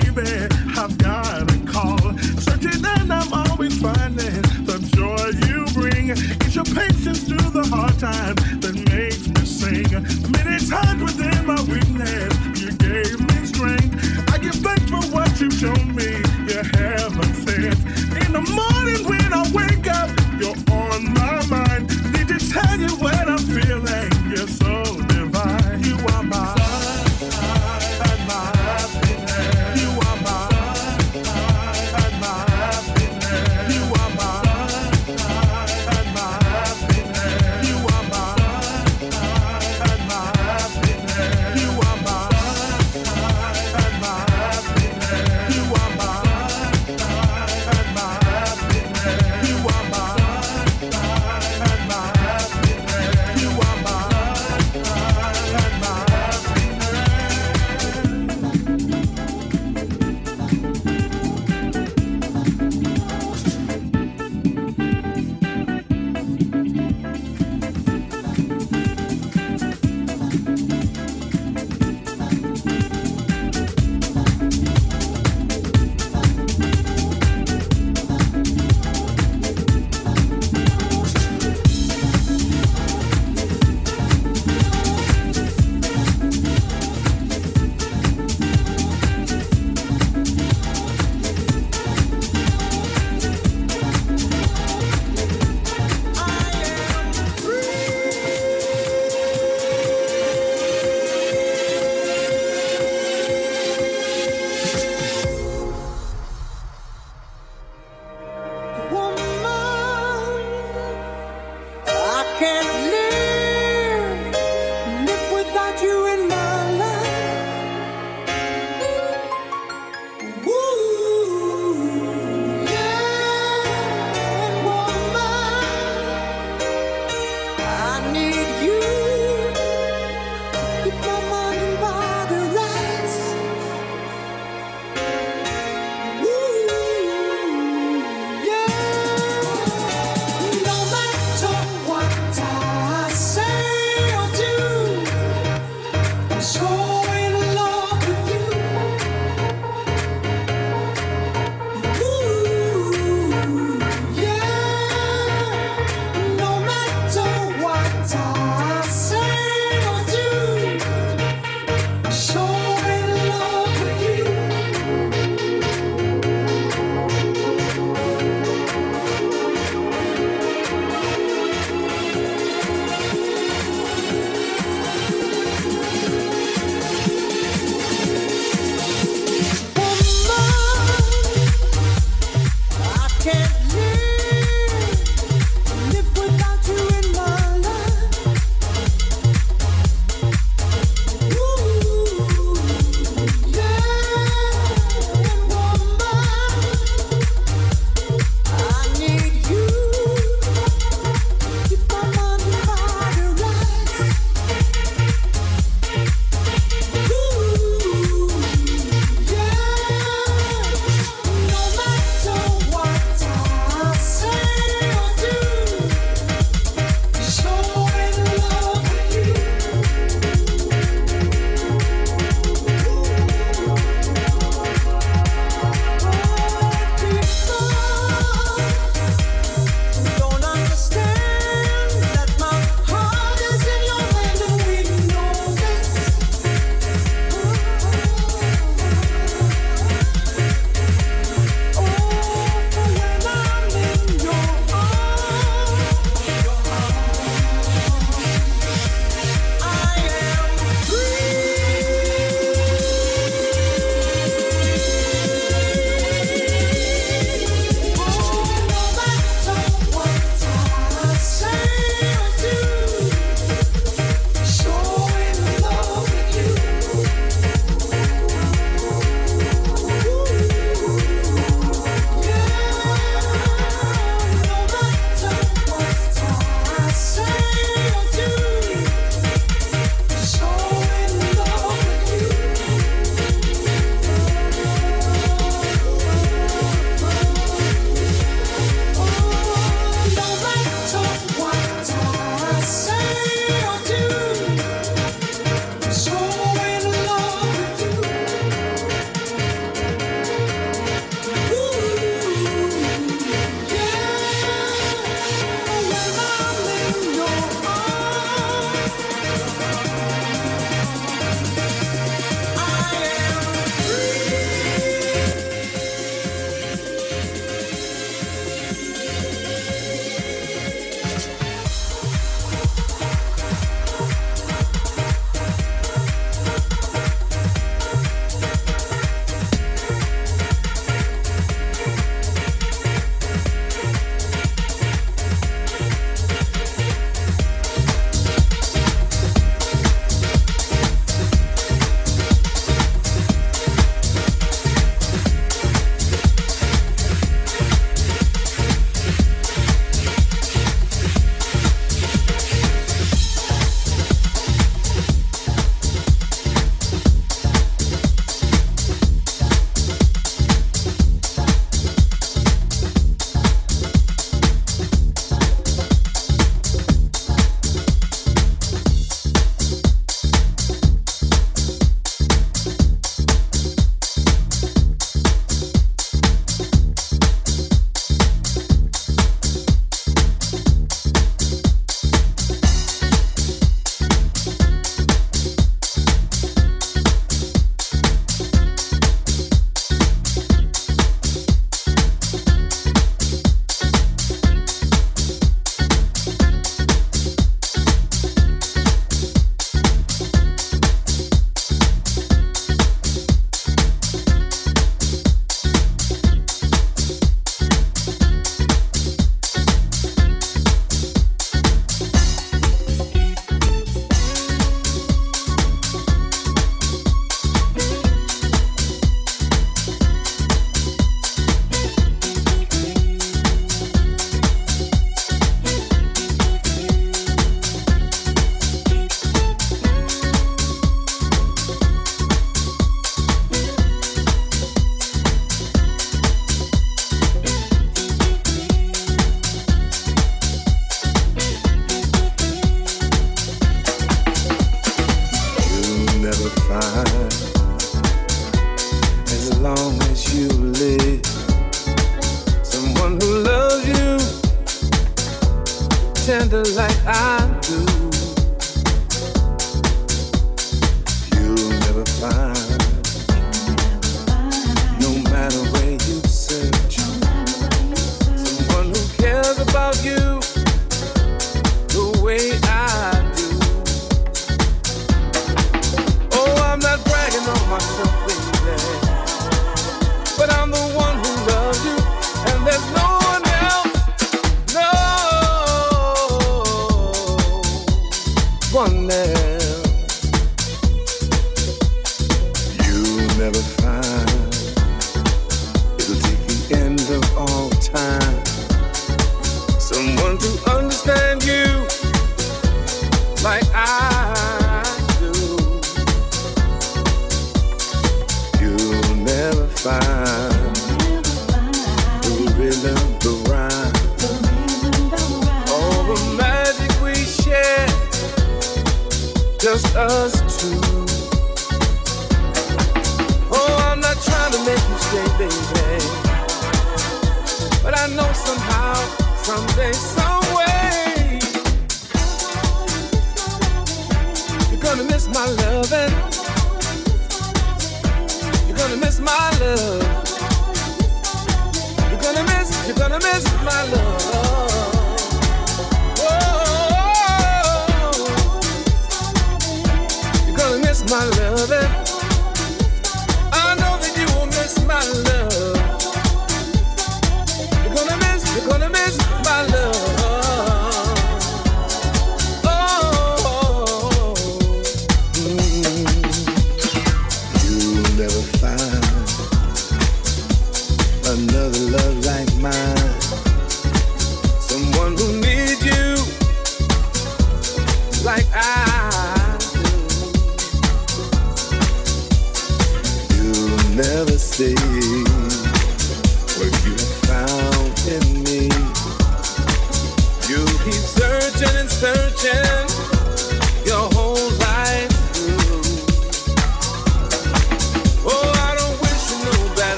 baby. I've got a call. Searching and I'm always finding the joy you bring. It's your patience through the hard times.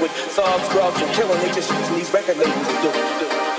with thugs, drugs, and killing. They just using these record labels to do. do.